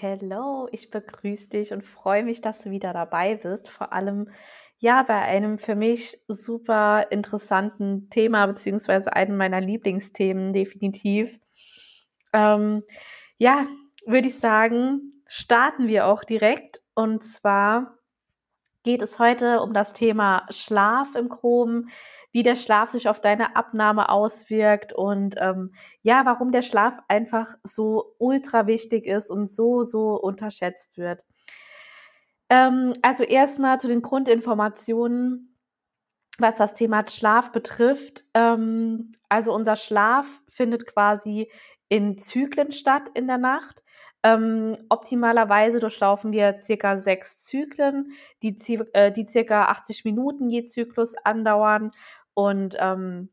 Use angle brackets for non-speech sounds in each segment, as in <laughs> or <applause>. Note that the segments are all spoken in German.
Hello, ich begrüße dich und freue mich, dass du wieder dabei bist. Vor allem ja bei einem für mich super interessanten Thema, beziehungsweise einem meiner Lieblingsthemen definitiv. Ähm, ja, würde ich sagen, starten wir auch direkt. Und zwar geht es heute um das Thema Schlaf im Groben, wie der Schlaf sich auf deine Abnahme auswirkt und ähm, ja, warum der Schlaf einfach so ultra wichtig ist und so, so unterschätzt wird. Ähm, also erstmal zu den Grundinformationen, was das Thema Schlaf betrifft. Ähm, also unser Schlaf findet quasi in Zyklen statt in der Nacht. Ähm, optimalerweise durchlaufen wir circa sechs Zyklen, die, äh, die circa 80 Minuten je Zyklus andauern und ähm,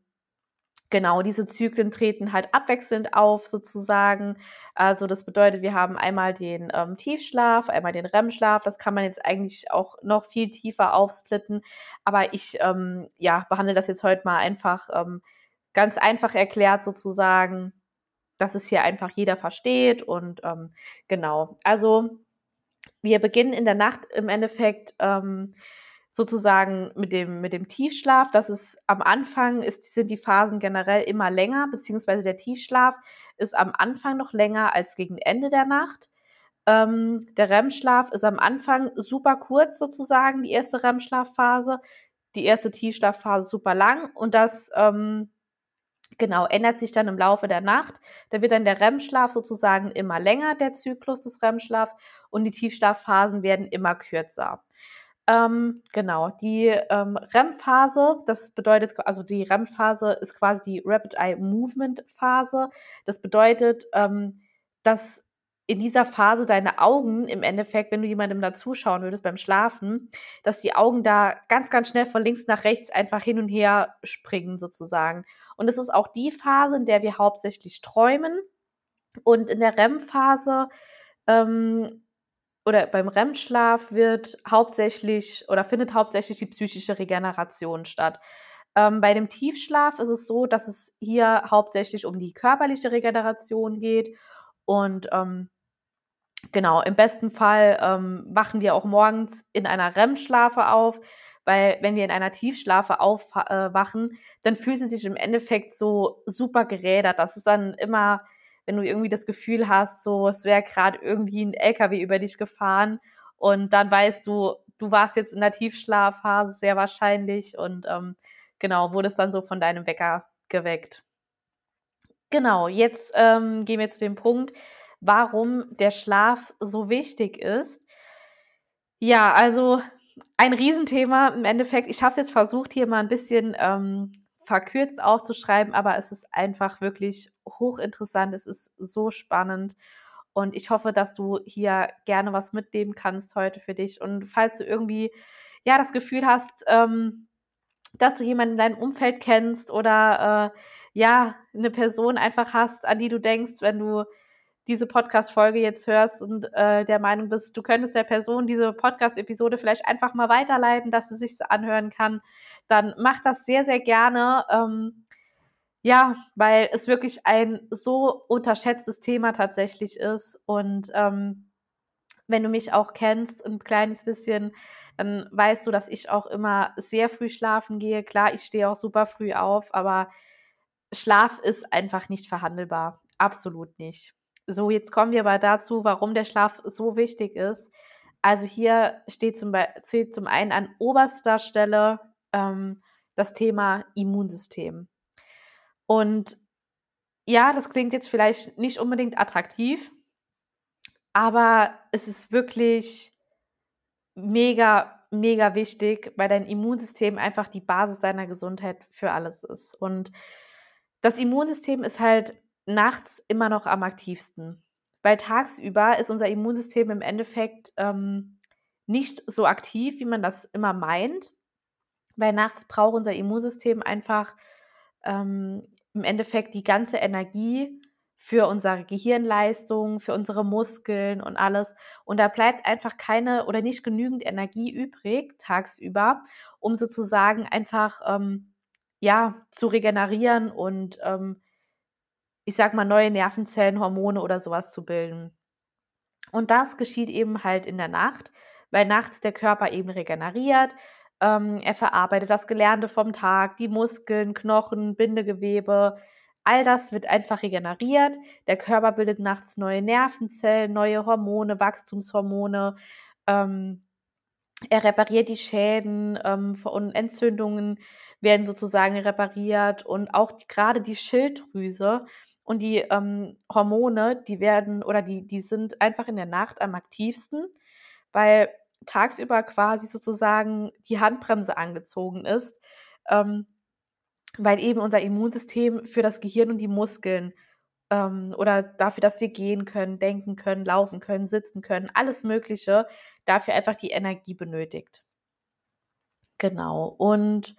genau, diese Zyklen treten halt abwechselnd auf sozusagen. Also das bedeutet, wir haben einmal den ähm, Tiefschlaf, einmal den REM-Schlaf. Das kann man jetzt eigentlich auch noch viel tiefer aufsplitten. Aber ich ähm, ja, behandle das jetzt heute mal einfach ähm, ganz einfach erklärt sozusagen, dass es hier einfach jeder versteht. Und ähm, genau, also wir beginnen in der Nacht im Endeffekt ähm, sozusagen mit dem, mit dem Tiefschlaf. Das ist am Anfang ist, sind die Phasen generell immer länger, beziehungsweise der Tiefschlaf ist am Anfang noch länger als gegen Ende der Nacht. Ähm, der REM-Schlaf ist am Anfang super kurz sozusagen, die erste REM-Schlafphase. Die erste Tiefschlafphase super lang und das ähm, genau ändert sich dann im Laufe der Nacht. Da wird dann der REM-Schlaf sozusagen immer länger, der Zyklus des REM-Schlafs und die Tiefschlafphasen werden immer kürzer. Ähm, genau, die ähm, REM-Phase, das bedeutet, also die REM-Phase ist quasi die Rapid Eye Movement Phase. Das bedeutet, ähm, dass in dieser Phase deine Augen im Endeffekt, wenn du jemandem da zuschauen würdest beim Schlafen, dass die Augen da ganz, ganz schnell von links nach rechts einfach hin und her springen sozusagen. Und es ist auch die Phase, in der wir hauptsächlich träumen. Und in der REM-Phase ähm, oder beim REM-Schlaf wird hauptsächlich oder findet hauptsächlich die psychische Regeneration statt. Ähm, bei dem Tiefschlaf ist es so, dass es hier hauptsächlich um die körperliche Regeneration geht und ähm, genau, im besten Fall ähm, wachen wir auch morgens in einer REM-Schlafe auf, weil wenn wir in einer Tiefschlafe aufwachen, dann fühlt es sich im Endeffekt so super gerädert. Das ist dann immer wenn du irgendwie das Gefühl hast, so es wäre gerade irgendwie ein LKW über dich gefahren und dann weißt du, du warst jetzt in der Tiefschlafphase sehr wahrscheinlich und ähm, genau, wurdest dann so von deinem Wecker geweckt. Genau, jetzt ähm, gehen wir zu dem Punkt, warum der Schlaf so wichtig ist. Ja, also ein Riesenthema im Endeffekt. Ich habe es jetzt versucht, hier mal ein bisschen ähm, verkürzt aufzuschreiben, aber es ist einfach wirklich hochinteressant. Es ist so spannend. Und ich hoffe, dass du hier gerne was mitnehmen kannst heute für dich. Und falls du irgendwie ja das Gefühl hast, ähm, dass du jemanden in deinem Umfeld kennst oder äh, ja eine Person einfach hast, an die du denkst, wenn du diese Podcast-Folge jetzt hörst und äh, der Meinung bist, du könntest der Person diese Podcast-Episode vielleicht einfach mal weiterleiten, dass sie sich anhören kann, dann mach das sehr, sehr gerne. Ähm, ja, weil es wirklich ein so unterschätztes Thema tatsächlich ist. Und ähm, wenn du mich auch kennst, ein kleines bisschen, dann weißt du, dass ich auch immer sehr früh schlafen gehe. Klar, ich stehe auch super früh auf, aber Schlaf ist einfach nicht verhandelbar. Absolut nicht. So, jetzt kommen wir aber dazu, warum der Schlaf so wichtig ist. Also hier steht zum, zählt zum einen an oberster Stelle ähm, das Thema Immunsystem. Und ja, das klingt jetzt vielleicht nicht unbedingt attraktiv, aber es ist wirklich mega, mega wichtig, weil dein Immunsystem einfach die Basis deiner Gesundheit für alles ist. Und das Immunsystem ist halt nachts immer noch am aktivsten. Weil tagsüber ist unser Immunsystem im Endeffekt ähm, nicht so aktiv, wie man das immer meint. Weil nachts braucht unser Immunsystem einfach ähm, im Endeffekt die ganze Energie für unsere Gehirnleistung, für unsere Muskeln und alles. Und da bleibt einfach keine oder nicht genügend Energie übrig tagsüber, um sozusagen einfach ähm, ja zu regenerieren und ähm, ich sag mal, neue Nervenzellen, Hormone oder sowas zu bilden. Und das geschieht eben halt in der Nacht, weil nachts der Körper eben regeneriert. Ähm, er verarbeitet das Gelernte vom Tag, die Muskeln, Knochen, Bindegewebe. All das wird einfach regeneriert. Der Körper bildet nachts neue Nervenzellen, neue Hormone, Wachstumshormone. Ähm, er repariert die Schäden ähm, und Entzündungen werden sozusagen repariert und auch die, gerade die Schilddrüse und die ähm, Hormone, die werden oder die, die sind einfach in der Nacht am aktivsten, weil tagsüber quasi sozusagen die Handbremse angezogen ist, ähm, weil eben unser Immunsystem für das Gehirn und die Muskeln ähm, oder dafür, dass wir gehen können, denken können, laufen können, sitzen können, alles Mögliche, dafür einfach die Energie benötigt. Genau. Und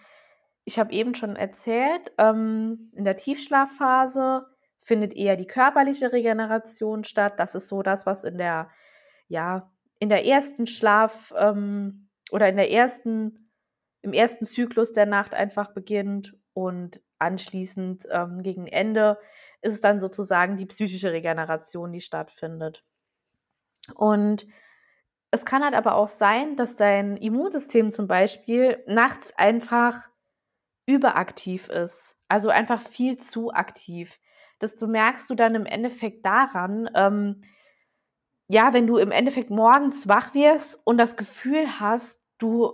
ich habe eben schon erzählt, ähm, in der Tiefschlafphase findet eher die körperliche Regeneration statt. Das ist so das, was in der, ja, in der ersten Schlaf ähm, oder in der ersten, im ersten Zyklus der Nacht einfach beginnt und anschließend ähm, gegen Ende ist es dann sozusagen die psychische Regeneration, die stattfindet. Und es kann halt aber auch sein, dass dein Immunsystem zum Beispiel nachts einfach überaktiv ist. Also einfach viel zu aktiv du merkst du dann im Endeffekt daran, ähm, ja, wenn du im Endeffekt morgens wach wirst und das Gefühl hast, du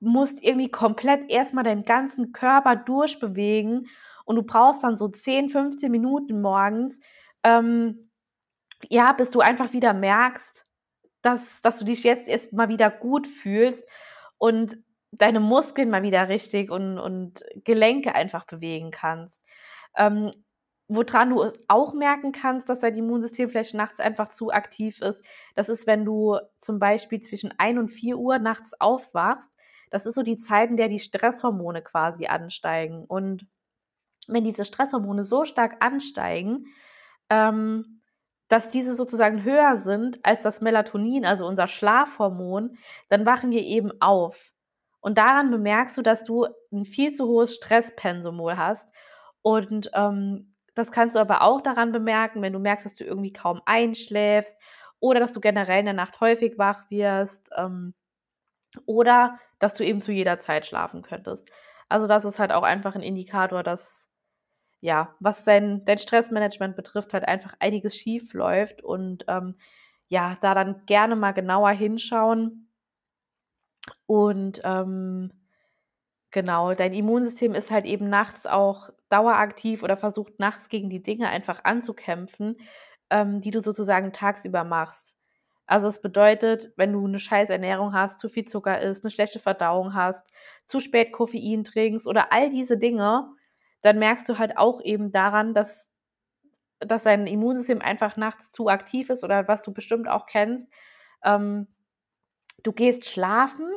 musst irgendwie komplett erstmal deinen ganzen Körper durchbewegen und du brauchst dann so 10, 15 Minuten morgens, ähm, ja, bis du einfach wieder merkst, dass, dass du dich jetzt erst mal wieder gut fühlst und deine Muskeln mal wieder richtig und, und Gelenke einfach bewegen kannst. Ähm, woran du auch merken kannst, dass dein Immunsystem vielleicht nachts einfach zu aktiv ist, das ist, wenn du zum Beispiel zwischen 1 und 4 Uhr nachts aufwachst. Das ist so die Zeit, in der die Stresshormone quasi ansteigen. Und wenn diese Stresshormone so stark ansteigen, ähm, dass diese sozusagen höher sind als das Melatonin, also unser Schlafhormon, dann wachen wir eben auf. Und daran bemerkst du, dass du ein viel zu hohes Stresspensum hast. Und ähm, das kannst du aber auch daran bemerken, wenn du merkst, dass du irgendwie kaum einschläfst oder dass du generell in der Nacht häufig wach wirst ähm, oder dass du eben zu jeder Zeit schlafen könntest. Also das ist halt auch einfach ein Indikator, dass ja, was dein, dein Stressmanagement betrifft, halt einfach einiges schief läuft und ähm, ja, da dann gerne mal genauer hinschauen und ähm, Genau, dein Immunsystem ist halt eben nachts auch daueraktiv oder versucht nachts gegen die Dinge einfach anzukämpfen, ähm, die du sozusagen tagsüber machst. Also es bedeutet, wenn du eine scheiß Ernährung hast, zu viel Zucker isst, eine schlechte Verdauung hast, zu spät Koffein trinkst oder all diese Dinge, dann merkst du halt auch eben daran, dass, dass dein Immunsystem einfach nachts zu aktiv ist oder was du bestimmt auch kennst. Ähm, du gehst schlafen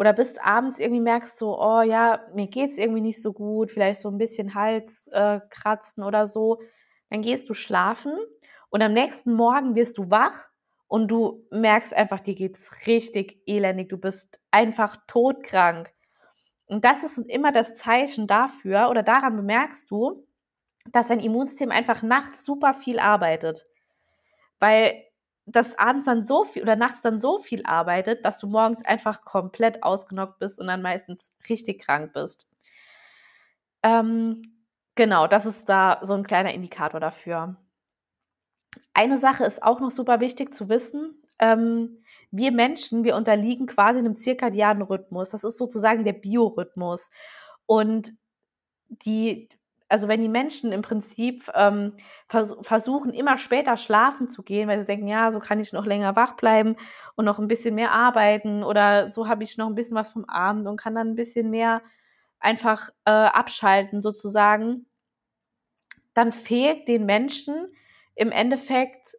oder bist abends irgendwie merkst so, oh ja, mir geht's irgendwie nicht so gut, vielleicht so ein bisschen Hals äh, oder so, dann gehst du schlafen und am nächsten Morgen wirst du wach und du merkst einfach, dir geht's richtig elendig, du bist einfach todkrank. Und das ist immer das Zeichen dafür oder daran bemerkst du, dass dein Immunsystem einfach nachts super viel arbeitet. Weil das abends dann so viel oder nachts dann so viel arbeitet, dass du morgens einfach komplett ausgenockt bist und dann meistens richtig krank bist. Ähm, genau, das ist da so ein kleiner Indikator dafür. Eine Sache ist auch noch super wichtig zu wissen. Ähm, wir Menschen, wir unterliegen quasi einem zirkadianen Rhythmus. Das ist sozusagen der Biorhythmus. Und die, also wenn die Menschen im Prinzip ähm, vers versuchen, immer später schlafen zu gehen, weil sie denken, ja, so kann ich noch länger wach bleiben und noch ein bisschen mehr arbeiten oder so habe ich noch ein bisschen was vom Abend und kann dann ein bisschen mehr einfach äh, abschalten sozusagen, dann fehlt den Menschen im Endeffekt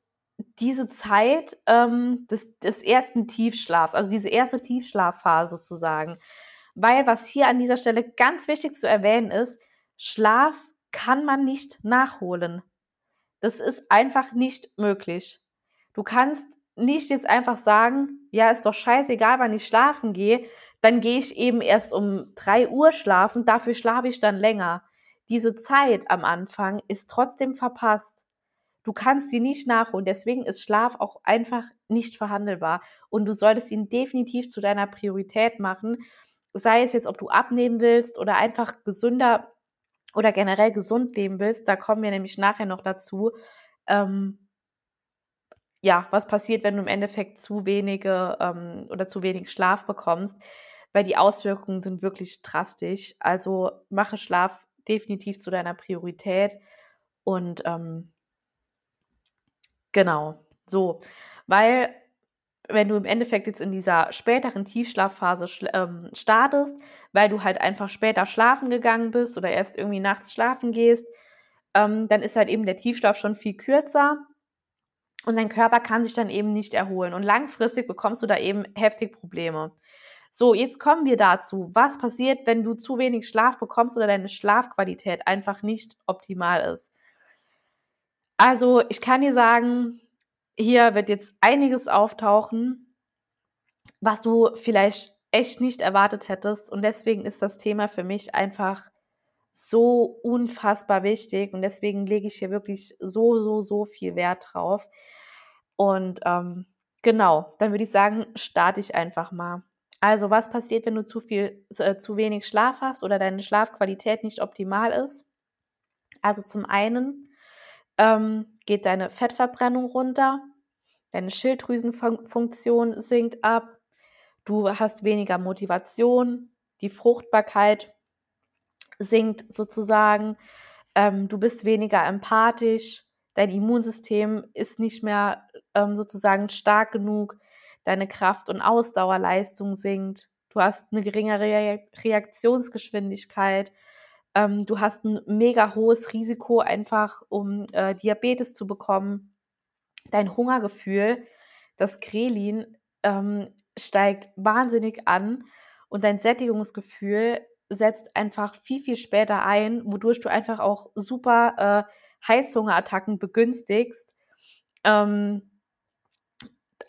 diese Zeit ähm, des, des ersten Tiefschlafs, also diese erste Tiefschlafphase sozusagen. Weil was hier an dieser Stelle ganz wichtig zu erwähnen ist, Schlaf kann man nicht nachholen. Das ist einfach nicht möglich. Du kannst nicht jetzt einfach sagen, ja, ist doch scheißegal, wann ich schlafen gehe, dann gehe ich eben erst um drei Uhr schlafen, dafür schlafe ich dann länger. Diese Zeit am Anfang ist trotzdem verpasst. Du kannst sie nicht nachholen. Deswegen ist Schlaf auch einfach nicht verhandelbar. Und du solltest ihn definitiv zu deiner Priorität machen. Sei es jetzt, ob du abnehmen willst oder einfach gesünder oder generell gesund leben willst. Da kommen wir nämlich nachher noch dazu. Ähm, ja, was passiert, wenn du im Endeffekt zu wenige ähm, oder zu wenig Schlaf bekommst, weil die Auswirkungen sind wirklich drastisch. Also mache Schlaf definitiv zu deiner Priorität und ähm, genau so, weil wenn du im Endeffekt jetzt in dieser späteren Tiefschlafphase ähm, startest, weil du halt einfach später schlafen gegangen bist oder erst irgendwie nachts schlafen gehst, ähm, dann ist halt eben der Tiefschlaf schon viel kürzer und dein Körper kann sich dann eben nicht erholen. Und langfristig bekommst du da eben heftig Probleme. So, jetzt kommen wir dazu. Was passiert, wenn du zu wenig Schlaf bekommst oder deine Schlafqualität einfach nicht optimal ist? Also, ich kann dir sagen, hier wird jetzt einiges auftauchen, was du vielleicht echt nicht erwartet hättest. Und deswegen ist das Thema für mich einfach so unfassbar wichtig und deswegen lege ich hier wirklich so, so, so viel Wert drauf. Und ähm, genau, dann würde ich sagen, starte ich einfach mal. Also, was passiert, wenn du zu viel, äh, zu wenig Schlaf hast oder deine Schlafqualität nicht optimal ist? Also zum einen ähm, geht deine Fettverbrennung runter, deine Schilddrüsenfunktion sinkt ab, du hast weniger Motivation, die Fruchtbarkeit sinkt sozusagen. Ähm, du bist weniger empathisch, dein Immunsystem ist nicht mehr ähm, sozusagen stark genug, deine Kraft- und Ausdauerleistung sinkt, du hast eine geringere Reaktionsgeschwindigkeit, ähm, du hast ein mega hohes Risiko einfach, um äh, Diabetes zu bekommen. Dein Hungergefühl, das Grelin, ähm, steigt wahnsinnig an und dein Sättigungsgefühl setzt einfach viel, viel später ein, wodurch du einfach auch super äh, Heißhungerattacken begünstigst. Ähm,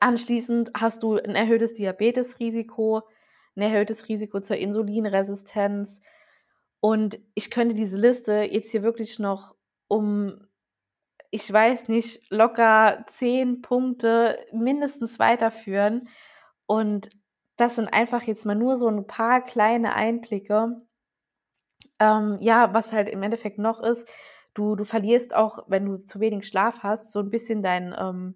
anschließend hast du ein erhöhtes Diabetesrisiko, ein erhöhtes Risiko zur Insulinresistenz. Und ich könnte diese Liste jetzt hier wirklich noch um, ich weiß nicht, locker zehn Punkte mindestens weiterführen. Und das sind einfach jetzt mal nur so ein paar kleine Einblicke. Ähm, ja, was halt im Endeffekt noch ist, du, du verlierst auch, wenn du zu wenig Schlaf hast, so ein bisschen dein, ähm,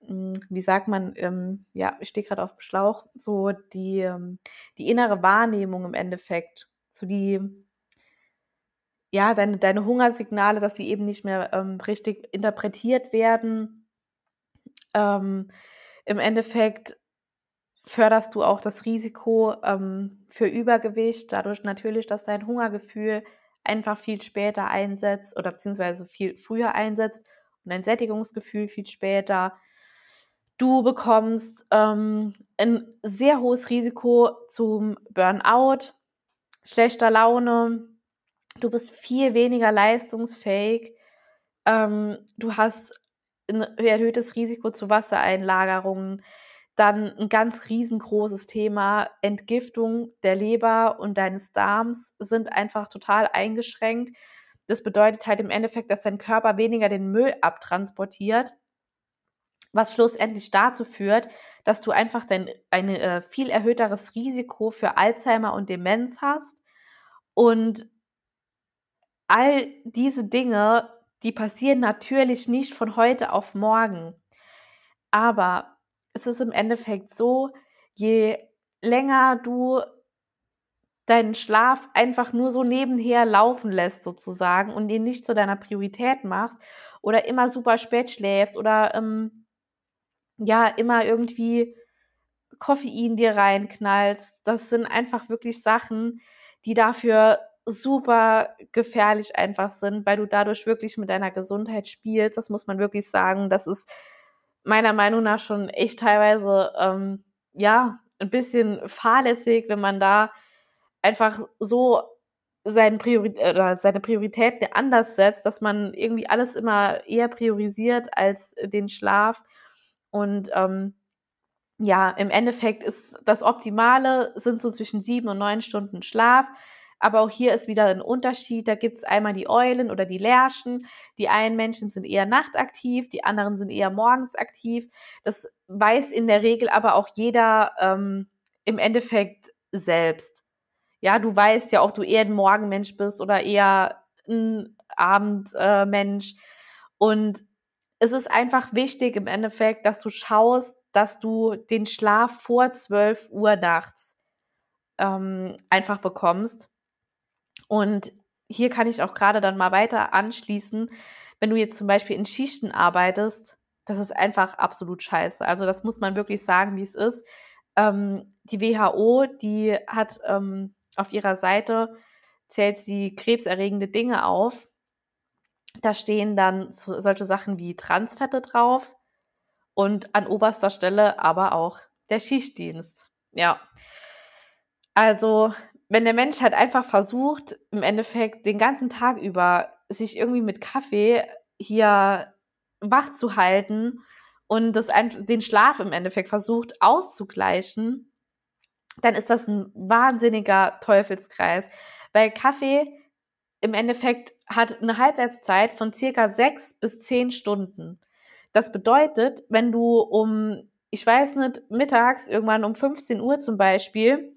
hm, wie sagt man, ähm, ja, ich stehe gerade auf dem Schlauch, so die, ähm, die innere Wahrnehmung im Endeffekt, so die, ja, deine, deine Hungersignale, dass sie eben nicht mehr ähm, richtig interpretiert werden. Ähm, Im Endeffekt förderst du auch das Risiko ähm, für Übergewicht, dadurch natürlich, dass dein Hungergefühl einfach viel später einsetzt oder beziehungsweise viel früher einsetzt und dein Sättigungsgefühl viel später. Du bekommst ähm, ein sehr hohes Risiko zum Burnout, schlechter Laune. Du bist viel weniger leistungsfähig. Ähm, du hast ein erhöhtes Risiko zu Wassereinlagerungen. Dann ein ganz riesengroßes Thema, Entgiftung der Leber und deines Darms sind einfach total eingeschränkt. Das bedeutet halt im Endeffekt, dass dein Körper weniger den Müll abtransportiert, was schlussendlich dazu führt, dass du einfach dein, ein äh, viel erhöhteres Risiko für Alzheimer und Demenz hast. Und all diese Dinge, die passieren natürlich nicht von heute auf morgen. Aber es ist im Endeffekt so, je länger du deinen Schlaf einfach nur so nebenher laufen lässt sozusagen und ihn nicht zu deiner Priorität machst oder immer super spät schläfst oder ähm, ja immer irgendwie Koffein dir reinknallst, das sind einfach wirklich Sachen, die dafür super gefährlich einfach sind, weil du dadurch wirklich mit deiner Gesundheit spielst. Das muss man wirklich sagen. Das ist meiner Meinung nach schon echt teilweise, ähm, ja, ein bisschen fahrlässig, wenn man da einfach so seine, Priori seine Prioritäten anders setzt, dass man irgendwie alles immer eher priorisiert als den Schlaf. Und ähm, ja, im Endeffekt ist das Optimale sind so zwischen sieben und neun Stunden Schlaf. Aber auch hier ist wieder ein Unterschied. Da gibt es einmal die Eulen oder die Lärchen. Die einen Menschen sind eher nachtaktiv, die anderen sind eher morgens aktiv. Das weiß in der Regel aber auch jeder ähm, im Endeffekt selbst. Ja, du weißt ja auch, du eher ein Morgenmensch bist oder eher ein Abendmensch. Äh, Und es ist einfach wichtig im Endeffekt, dass du schaust, dass du den Schlaf vor 12 Uhr nachts ähm, einfach bekommst. Und hier kann ich auch gerade dann mal weiter anschließen, wenn du jetzt zum Beispiel in Schichten arbeitest, das ist einfach absolut scheiße. Also das muss man wirklich sagen, wie es ist. Ähm, die WHO, die hat ähm, auf ihrer Seite, zählt sie krebserregende Dinge auf. Da stehen dann so, solche Sachen wie Transfette drauf und an oberster Stelle aber auch der Schichtdienst. Ja. Also, wenn der Mensch halt einfach versucht, im Endeffekt den ganzen Tag über sich irgendwie mit Kaffee hier wach zu halten und das den Schlaf im Endeffekt versucht auszugleichen, dann ist das ein wahnsinniger Teufelskreis. Weil Kaffee im Endeffekt hat eine Halbwertszeit von circa sechs bis zehn Stunden. Das bedeutet, wenn du um, ich weiß nicht, mittags irgendwann um 15 Uhr zum Beispiel,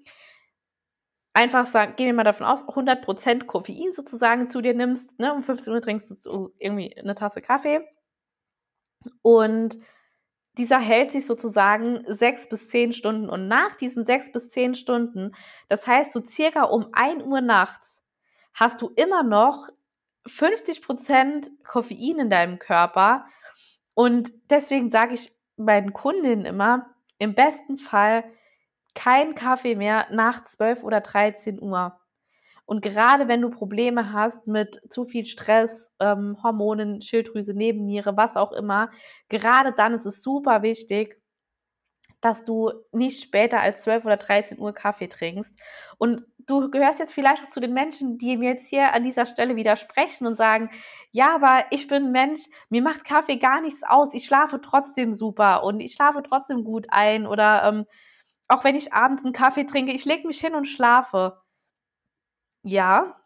einfach sagen, gehen wir mal davon aus, 100% Koffein sozusagen zu dir nimmst, ne, um 15 Uhr trinkst du irgendwie eine Tasse Kaffee und dieser hält sich sozusagen sechs bis zehn Stunden und nach diesen sechs bis zehn Stunden, das heißt so circa um 1 Uhr nachts, hast du immer noch 50% Koffein in deinem Körper und deswegen sage ich meinen Kundinnen immer, im besten Fall kein Kaffee mehr nach 12 oder 13 Uhr. Und gerade wenn du Probleme hast mit zu viel Stress, ähm, Hormonen, Schilddrüse, Nebenniere, was auch immer, gerade dann ist es super wichtig, dass du nicht später als 12 oder 13 Uhr Kaffee trinkst. Und du gehörst jetzt vielleicht auch zu den Menschen, die mir jetzt hier an dieser Stelle widersprechen und sagen, ja, aber ich bin Mensch, mir macht Kaffee gar nichts aus, ich schlafe trotzdem super und ich schlafe trotzdem gut ein oder ähm, auch wenn ich abends einen Kaffee trinke, ich lege mich hin und schlafe. Ja,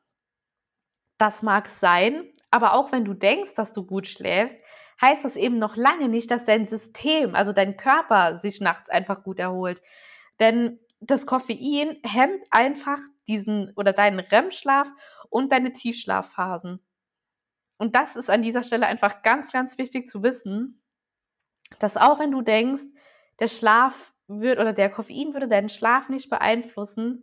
das mag sein, aber auch wenn du denkst, dass du gut schläfst, heißt das eben noch lange nicht, dass dein System, also dein Körper sich nachts einfach gut erholt. Denn das Koffein hemmt einfach diesen oder deinen REM-Schlaf und deine Tiefschlafphasen. Und das ist an dieser Stelle einfach ganz, ganz wichtig zu wissen, dass auch wenn du denkst, der Schlaf wird oder der Koffein würde deinen Schlaf nicht beeinflussen,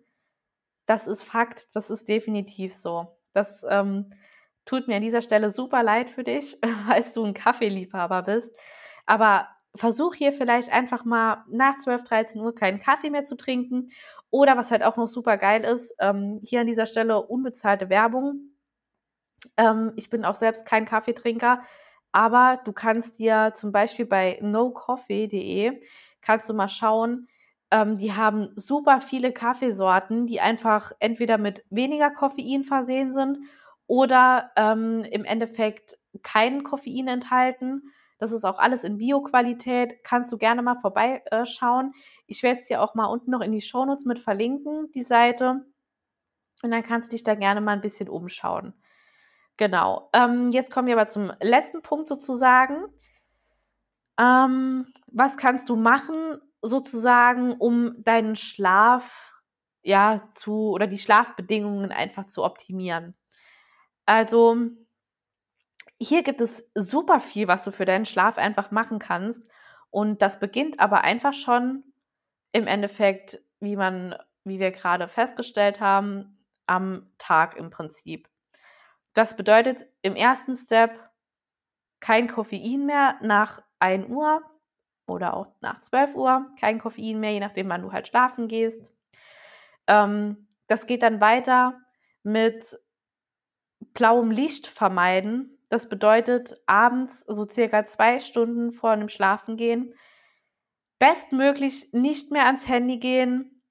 das ist Fakt, das ist definitiv so. Das ähm, tut mir an dieser Stelle super leid für dich, <laughs> weil du ein Kaffeeliebhaber bist. Aber versuch hier vielleicht einfach mal nach 12, 13 Uhr keinen Kaffee mehr zu trinken. Oder was halt auch noch super geil ist, ähm, hier an dieser Stelle unbezahlte Werbung. Ähm, ich bin auch selbst kein Kaffeetrinker, aber du kannst dir zum Beispiel bei nocoffee.de kannst du mal schauen, ähm, die haben super viele Kaffeesorten, die einfach entweder mit weniger Koffein versehen sind oder ähm, im Endeffekt kein Koffein enthalten. Das ist auch alles in Bio-Qualität. Kannst du gerne mal vorbeischauen. Äh, ich werde es dir auch mal unten noch in die Shownotes mit verlinken, die Seite. Und dann kannst du dich da gerne mal ein bisschen umschauen. Genau. Ähm, jetzt kommen wir aber zum letzten Punkt sozusagen. Ähm, was kannst du machen, sozusagen, um deinen Schlaf ja zu oder die Schlafbedingungen einfach zu optimieren? Also hier gibt es super viel, was du für deinen Schlaf einfach machen kannst. Und das beginnt aber einfach schon im Endeffekt, wie man, wie wir gerade festgestellt haben, am Tag im Prinzip. Das bedeutet im ersten Step kein Koffein mehr nach 1 Uhr oder auch nach 12 Uhr, kein Koffein mehr, je nachdem, wann du halt schlafen gehst. Ähm, das geht dann weiter mit blauem Licht vermeiden. Das bedeutet abends so circa zwei Stunden vor dem Schlafengehen bestmöglich nicht mehr ans Handy gehen,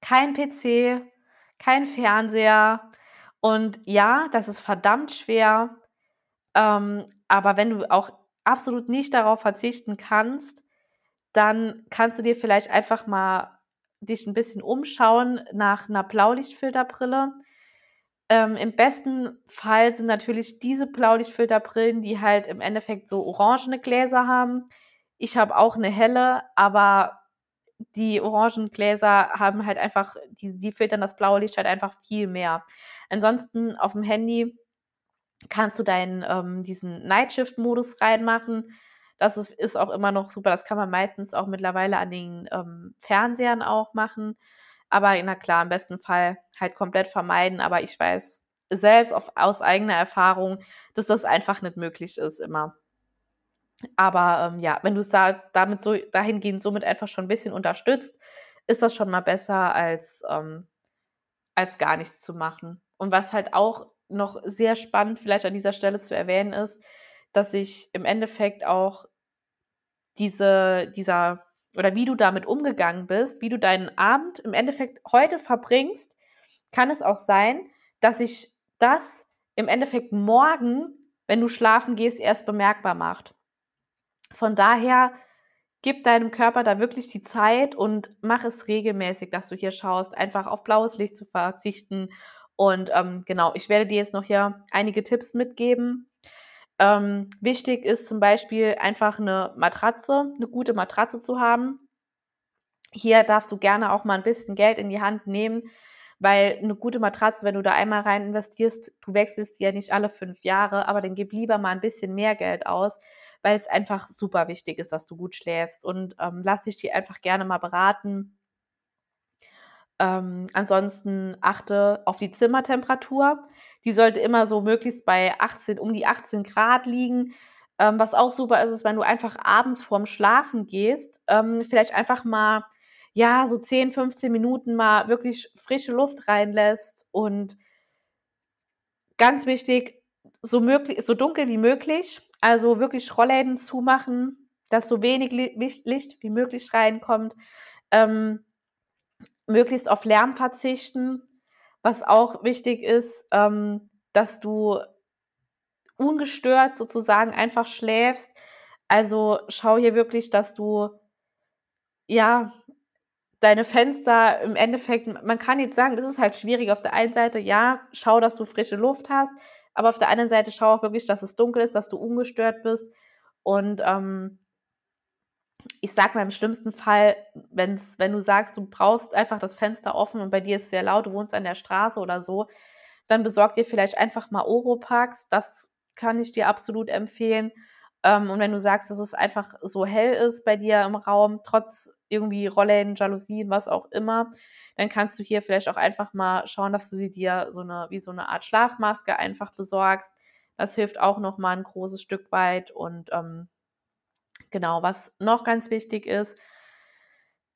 kein PC, kein Fernseher. Und ja, das ist verdammt schwer. Ähm, aber wenn du auch absolut nicht darauf verzichten kannst, dann kannst du dir vielleicht einfach mal dich ein bisschen umschauen nach einer Blaulichtfilterbrille. Ähm, Im besten Fall sind natürlich diese Blaulichtfilterbrillen, die halt im Endeffekt so orangene Gläser haben. Ich habe auch eine helle, aber die orangen Gläser haben halt einfach, die, die filtern das blaue Licht halt einfach viel mehr. Ansonsten auf dem Handy kannst du deinen ähm, diesen Nightshift-Modus reinmachen. Das ist, ist auch immer noch super. Das kann man meistens auch mittlerweile an den ähm, Fernsehern auch machen. Aber na klar, im besten Fall halt komplett vermeiden. Aber ich weiß selbst auf, aus eigener Erfahrung, dass das einfach nicht möglich ist immer. Aber ähm, ja, wenn du es da, damit so dahingehend somit einfach schon ein bisschen unterstützt, ist das schon mal besser als, ähm, als gar nichts zu machen. Und was halt auch noch sehr spannend vielleicht an dieser Stelle zu erwähnen ist, dass sich im Endeffekt auch diese, dieser, oder wie du damit umgegangen bist, wie du deinen Abend im Endeffekt heute verbringst, kann es auch sein, dass sich das im Endeffekt morgen, wenn du schlafen gehst, erst bemerkbar macht. Von daher gib deinem Körper da wirklich die Zeit und mach es regelmäßig, dass du hier schaust, einfach auf blaues Licht zu verzichten. Und ähm, genau, ich werde dir jetzt noch hier einige Tipps mitgeben. Ähm, wichtig ist zum Beispiel einfach eine Matratze, eine gute Matratze zu haben. Hier darfst du gerne auch mal ein bisschen Geld in die Hand nehmen, weil eine gute Matratze, wenn du da einmal rein investierst, du wechselst die ja nicht alle fünf Jahre, aber dann gib lieber mal ein bisschen mehr Geld aus, weil es einfach super wichtig ist, dass du gut schläfst. Und ähm, lass dich die einfach gerne mal beraten. Ähm, ansonsten achte auf die Zimmertemperatur. Die sollte immer so möglichst bei 18, um die 18 Grad liegen. Ähm, was auch super ist, ist, wenn du einfach abends vorm Schlafen gehst, ähm, vielleicht einfach mal, ja, so 10, 15 Minuten mal wirklich frische Luft reinlässt und ganz wichtig, so möglich, so dunkel wie möglich. Also wirklich Rollläden zumachen, dass so wenig Licht wie möglich reinkommt. Ähm, möglichst auf Lärm verzichten. Was auch wichtig ist, ähm, dass du ungestört sozusagen einfach schläfst. Also schau hier wirklich, dass du ja deine Fenster im Endeffekt, man kann jetzt sagen, das ist halt schwierig. Auf der einen Seite, ja, schau, dass du frische Luft hast, aber auf der anderen Seite schau auch wirklich, dass es dunkel ist, dass du ungestört bist. Und ähm, ich sag mal im schlimmsten Fall, wenn's, wenn du sagst, du brauchst einfach das Fenster offen und bei dir ist sehr laut, du wohnst an der Straße oder so, dann besorg dir vielleicht einfach mal Oropax. Das kann ich dir absolut empfehlen. Ähm, und wenn du sagst, dass es einfach so hell ist bei dir im Raum, trotz irgendwie Rollen, Jalousien, was auch immer, dann kannst du hier vielleicht auch einfach mal schauen, dass du sie dir so eine, wie so eine Art Schlafmaske einfach besorgst. Das hilft auch nochmal ein großes Stück weit. Und ähm, genau, was noch ganz wichtig ist,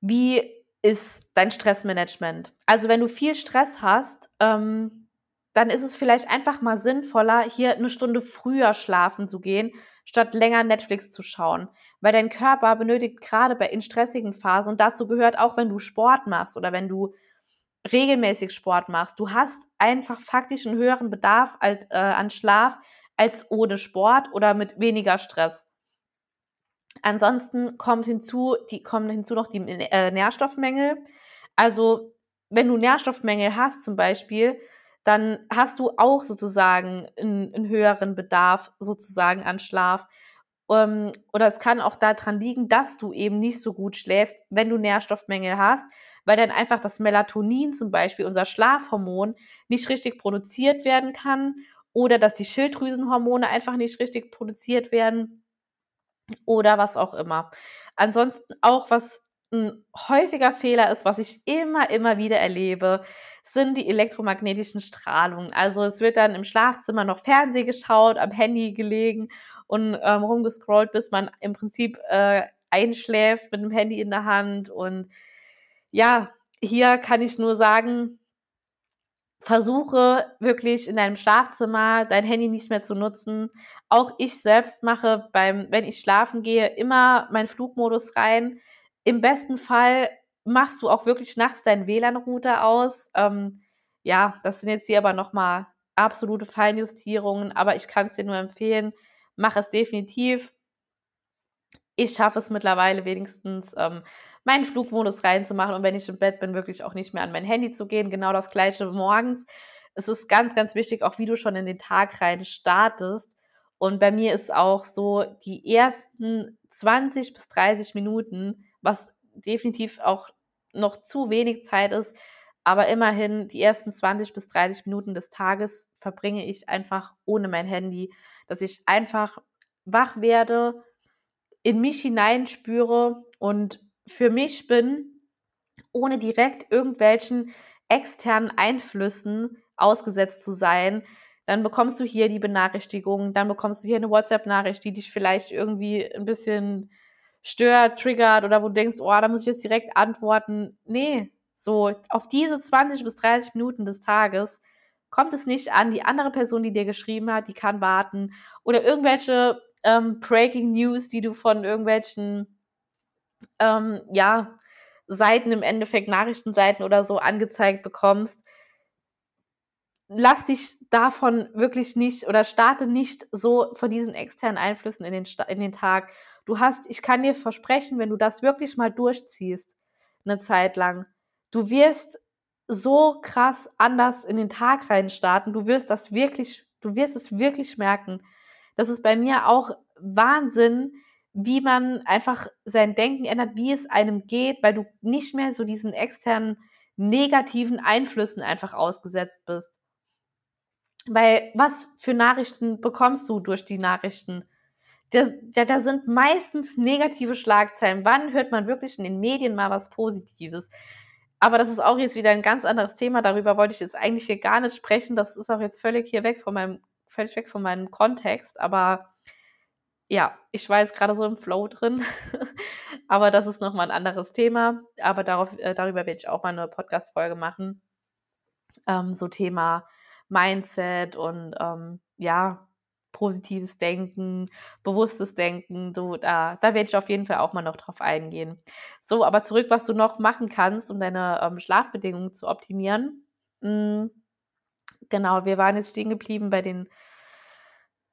wie ist dein Stressmanagement? Also wenn du viel Stress hast, ähm, dann ist es vielleicht einfach mal sinnvoller, hier eine Stunde früher schlafen zu gehen, statt länger Netflix zu schauen. Weil dein Körper benötigt gerade bei in stressigen Phasen, und dazu gehört auch, wenn du Sport machst oder wenn du regelmäßig Sport machst, du hast einfach faktisch einen höheren Bedarf als, äh, an Schlaf als ohne Sport oder mit weniger Stress. Ansonsten kommt hinzu, die kommen hinzu noch die äh, Nährstoffmängel. Also wenn du Nährstoffmängel hast zum Beispiel, dann hast du auch sozusagen einen, einen höheren Bedarf sozusagen an Schlaf. Ähm, oder es kann auch daran liegen, dass du eben nicht so gut schläfst, wenn du Nährstoffmängel hast, weil dann einfach das Melatonin zum Beispiel, unser Schlafhormon, nicht richtig produziert werden kann oder dass die Schilddrüsenhormone einfach nicht richtig produziert werden oder was auch immer. Ansonsten auch, was ein häufiger Fehler ist, was ich immer, immer wieder erlebe, sind die elektromagnetischen Strahlungen. Also es wird dann im Schlafzimmer noch Fernseh geschaut, am Handy gelegen und ähm, rumgescrollt, bis man im Prinzip äh, einschläft mit dem Handy in der Hand. Und ja, hier kann ich nur sagen, versuche wirklich in deinem Schlafzimmer dein Handy nicht mehr zu nutzen. Auch ich selbst mache beim, wenn ich schlafen gehe, immer meinen Flugmodus rein. Im besten Fall machst du auch wirklich nachts deinen WLAN-Router aus. Ähm, ja, das sind jetzt hier aber nochmal absolute Feinjustierungen, aber ich kann es dir nur empfehlen, mach es definitiv. ich schaffe es mittlerweile wenigstens, ähm, meinen Flugmodus reinzumachen und wenn ich im Bett bin, wirklich auch nicht mehr an mein Handy zu gehen. Genau das gleiche morgens. Es ist ganz, ganz wichtig, auch wie du schon in den Tag rein startest. Und bei mir ist auch so, die ersten 20 bis 30 Minuten, was definitiv auch noch zu wenig Zeit ist, aber immerhin die ersten 20 bis 30 Minuten des Tages verbringe ich einfach ohne mein Handy, dass ich einfach wach werde, in mich hineinspüre und für mich bin, ohne direkt irgendwelchen externen Einflüssen ausgesetzt zu sein, dann bekommst du hier die Benachrichtigung, dann bekommst du hier eine WhatsApp-Nachricht, die dich vielleicht irgendwie ein bisschen stört, triggert oder wo du denkst, oh, da muss ich jetzt direkt antworten. Nee, so auf diese 20 bis 30 Minuten des Tages kommt es nicht an. Die andere Person, die dir geschrieben hat, die kann warten. Oder irgendwelche ähm, Breaking News, die du von irgendwelchen, ähm, ja, Seiten im Endeffekt, Nachrichtenseiten oder so angezeigt bekommst. Lass dich davon wirklich nicht oder starte nicht so von diesen externen Einflüssen in den, in den Tag. Du hast, ich kann dir versprechen, wenn du das wirklich mal durchziehst, eine Zeit lang, du wirst so krass anders in den Tag rein starten. Du wirst das wirklich, du wirst es wirklich merken. Das ist bei mir auch Wahnsinn, wie man einfach sein Denken ändert, wie es einem geht, weil du nicht mehr so diesen externen negativen Einflüssen einfach ausgesetzt bist. Weil was für Nachrichten bekommst du durch die Nachrichten? Da, da, sind meistens negative Schlagzeilen. Wann hört man wirklich in den Medien mal was Positives? Aber das ist auch jetzt wieder ein ganz anderes Thema. Darüber wollte ich jetzt eigentlich hier gar nicht sprechen. Das ist auch jetzt völlig hier weg von meinem, völlig weg von meinem Kontext. Aber ja, ich war jetzt gerade so im Flow drin. <laughs> Aber das ist nochmal ein anderes Thema. Aber darauf, äh, darüber werde ich auch mal eine Podcast-Folge machen. Ähm, so Thema Mindset und ähm, ja, positives Denken, bewusstes Denken, so, da, da werde ich auf jeden Fall auch mal noch drauf eingehen. So, aber zurück, was du noch machen kannst, um deine ähm, Schlafbedingungen zu optimieren. Mhm. Genau, wir waren jetzt stehen geblieben bei den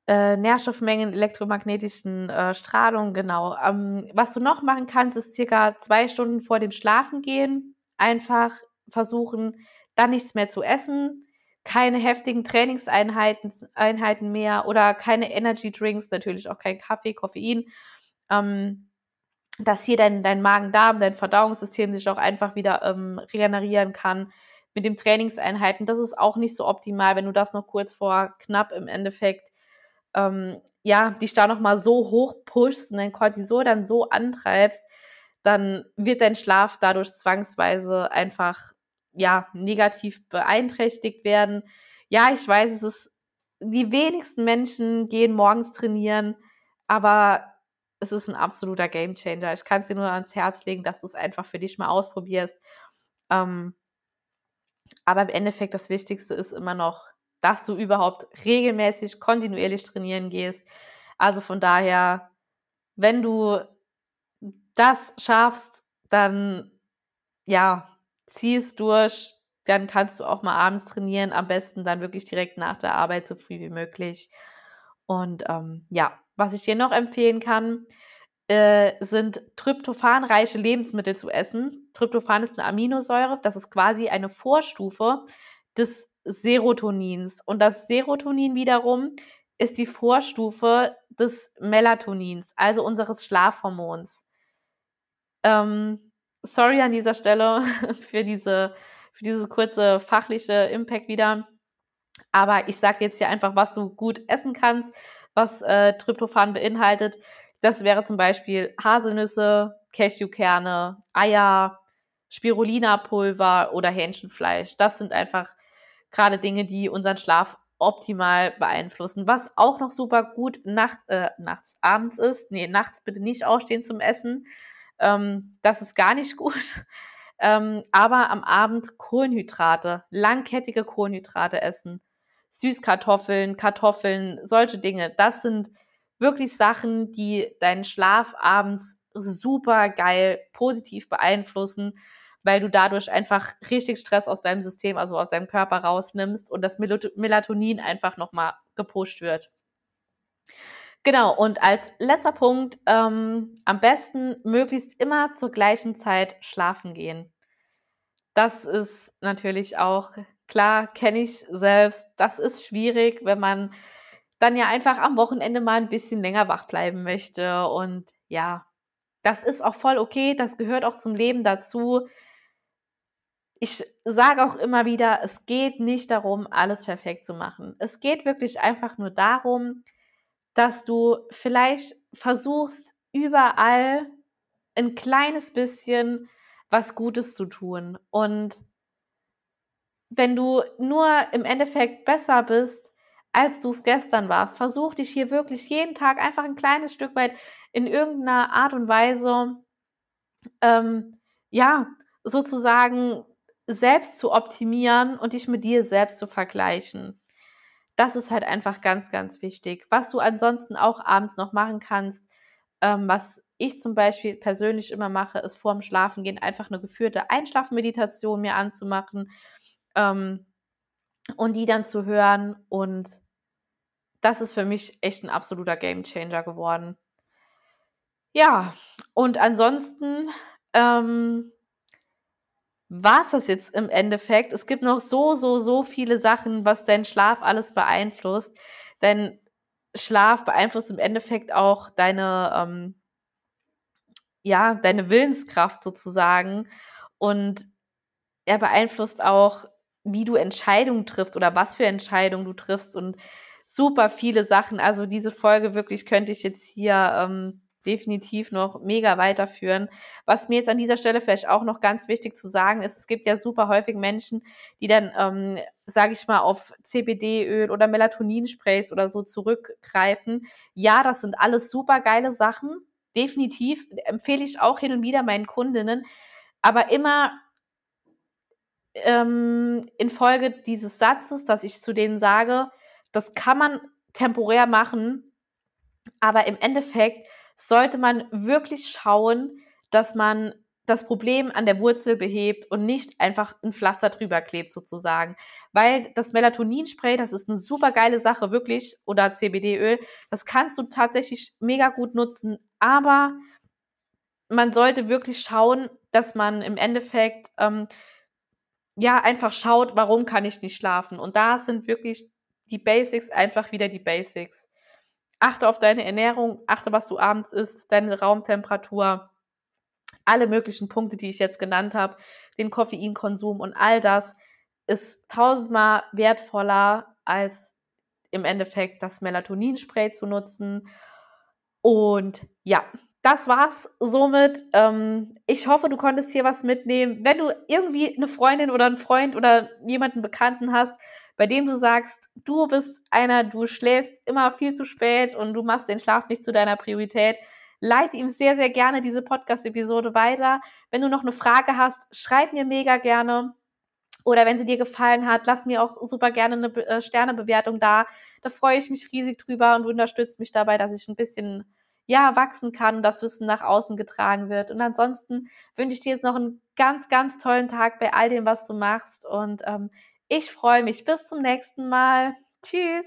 äh, Nährstoffmengen, elektromagnetischen äh, Strahlung, genau. Ähm, was du noch machen kannst, ist circa zwei Stunden vor dem Schlafengehen einfach versuchen, dann nichts mehr zu essen, keine heftigen Trainingseinheiten Einheiten mehr oder keine Energy Drinks, natürlich auch kein Kaffee, Koffein. Ähm, dass hier dein, dein Magen-Darm, dein Verdauungssystem sich auch einfach wieder ähm, regenerieren kann mit dem Trainingseinheiten. Das ist auch nicht so optimal, wenn du das noch kurz vor knapp im Endeffekt, ähm, ja, dich da nochmal so hoch pushst und dein Cortisol dann so antreibst, dann wird dein Schlaf dadurch zwangsweise einfach ja, negativ beeinträchtigt werden. Ja, ich weiß, es ist, die wenigsten Menschen gehen morgens trainieren, aber es ist ein absoluter Gamechanger. Ich kann es dir nur ans Herz legen, dass du es einfach für dich mal ausprobierst. Ähm, aber im Endeffekt das Wichtigste ist immer noch, dass du überhaupt regelmäßig, kontinuierlich trainieren gehst. Also von daher, wenn du das schaffst, dann ja, zieh es durch, dann kannst du auch mal abends trainieren, am besten dann wirklich direkt nach der Arbeit so früh wie möglich. Und ähm, ja, was ich dir noch empfehlen kann, äh, sind tryptophanreiche Lebensmittel zu essen. Tryptophan ist eine Aminosäure, das ist quasi eine Vorstufe des Serotonins. Und das Serotonin wiederum ist die Vorstufe des Melatonins, also unseres Schlafhormons. Ähm, sorry an dieser Stelle <laughs> für diese, für diese kurze fachliche Impact wieder. Aber ich sage jetzt hier einfach, was du gut essen kannst, was äh, Tryptophan beinhaltet. Das wäre zum Beispiel Haselnüsse, Cashewkerne, Eier, Spirulina-Pulver oder Hähnchenfleisch. Das sind einfach gerade Dinge, die unseren Schlaf optimal beeinflussen. Was auch noch super gut nachts, äh, nachts, abends ist. Nee, nachts bitte nicht aufstehen zum Essen. Ähm, das ist gar nicht <laughs> gut. Ähm, aber am Abend Kohlenhydrate, langkettige Kohlenhydrate essen. Süßkartoffeln, Kartoffeln, solche Dinge. Das sind wirklich Sachen, die deinen Schlaf abends super geil positiv beeinflussen, weil du dadurch einfach richtig Stress aus deinem System, also aus deinem Körper rausnimmst und das Melatonin einfach nochmal gepusht wird. Genau, und als letzter Punkt, ähm, am besten möglichst immer zur gleichen Zeit schlafen gehen. Das ist natürlich auch klar, kenne ich selbst. Das ist schwierig, wenn man dann ja einfach am Wochenende mal ein bisschen länger wach bleiben möchte. Und ja, das ist auch voll okay. Das gehört auch zum Leben dazu. Ich sage auch immer wieder, es geht nicht darum, alles perfekt zu machen. Es geht wirklich einfach nur darum, dass du vielleicht versuchst, überall ein kleines bisschen was Gutes zu tun. Und wenn du nur im Endeffekt besser bist, als du es gestern warst, versuch dich hier wirklich jeden Tag einfach ein kleines Stück weit in irgendeiner Art und Weise, ähm, ja, sozusagen selbst zu optimieren und dich mit dir selbst zu vergleichen. Das ist halt einfach ganz, ganz wichtig. Was du ansonsten auch abends noch machen kannst, ähm, was ich zum Beispiel persönlich immer mache, ist vorm Schlafengehen einfach eine geführte Einschlafmeditation mir anzumachen ähm, und die dann zu hören. Und das ist für mich echt ein absoluter Gamechanger geworden. Ja, und ansonsten ähm, war es das jetzt im Endeffekt. Es gibt noch so, so, so viele Sachen, was dein Schlaf alles beeinflusst. Dein Schlaf beeinflusst im Endeffekt auch deine, ähm, ja, deine Willenskraft sozusagen. Und er beeinflusst auch, wie du Entscheidungen triffst oder was für Entscheidungen du triffst und super viele Sachen. Also diese Folge wirklich könnte ich jetzt hier ähm, definitiv noch mega weiterführen. Was mir jetzt an dieser Stelle vielleicht auch noch ganz wichtig zu sagen ist, es gibt ja super häufig Menschen, die dann, ähm, sage ich mal, auf CBD-Öl oder Melatoninsprays oder so zurückgreifen. Ja, das sind alles super geile Sachen. Definitiv empfehle ich auch hin und wieder meinen Kundinnen, aber immer ähm, infolge dieses Satzes, dass ich zu denen sage, das kann man temporär machen, aber im Endeffekt sollte man wirklich schauen, dass man das Problem an der Wurzel behebt und nicht einfach ein Pflaster drüber klebt sozusagen. Weil das Melatoninspray, das ist eine super geile Sache, wirklich, oder CBD-Öl, das kannst du tatsächlich mega gut nutzen, aber man sollte wirklich schauen, dass man im Endeffekt ähm, ja einfach schaut, warum kann ich nicht schlafen. Und da sind wirklich die Basics einfach wieder die Basics. Achte auf deine Ernährung, achte, was du abends isst, deine Raumtemperatur, alle möglichen Punkte, die ich jetzt genannt habe, den Koffeinkonsum und all das ist tausendmal wertvoller als im Endeffekt das Melatoninspray zu nutzen. Und ja, das war's somit. Ähm, ich hoffe, du konntest hier was mitnehmen. Wenn du irgendwie eine Freundin oder einen Freund oder jemanden Bekannten hast, bei dem du sagst, du bist einer, du schläfst immer viel zu spät und du machst den Schlaf nicht zu deiner Priorität, leite ihm sehr, sehr gerne diese Podcast-Episode weiter. Wenn du noch eine Frage hast, schreib mir mega gerne. Oder wenn sie dir gefallen hat, lass mir auch super gerne eine äh, Sternebewertung da. Da freue ich mich riesig drüber und du unterstützt mich dabei, dass ich ein bisschen ja, wachsen kann und das Wissen nach außen getragen wird. Und ansonsten wünsche ich dir jetzt noch einen ganz, ganz tollen Tag bei all dem, was du machst. Und ähm, ich freue mich. Bis zum nächsten Mal. Tschüss.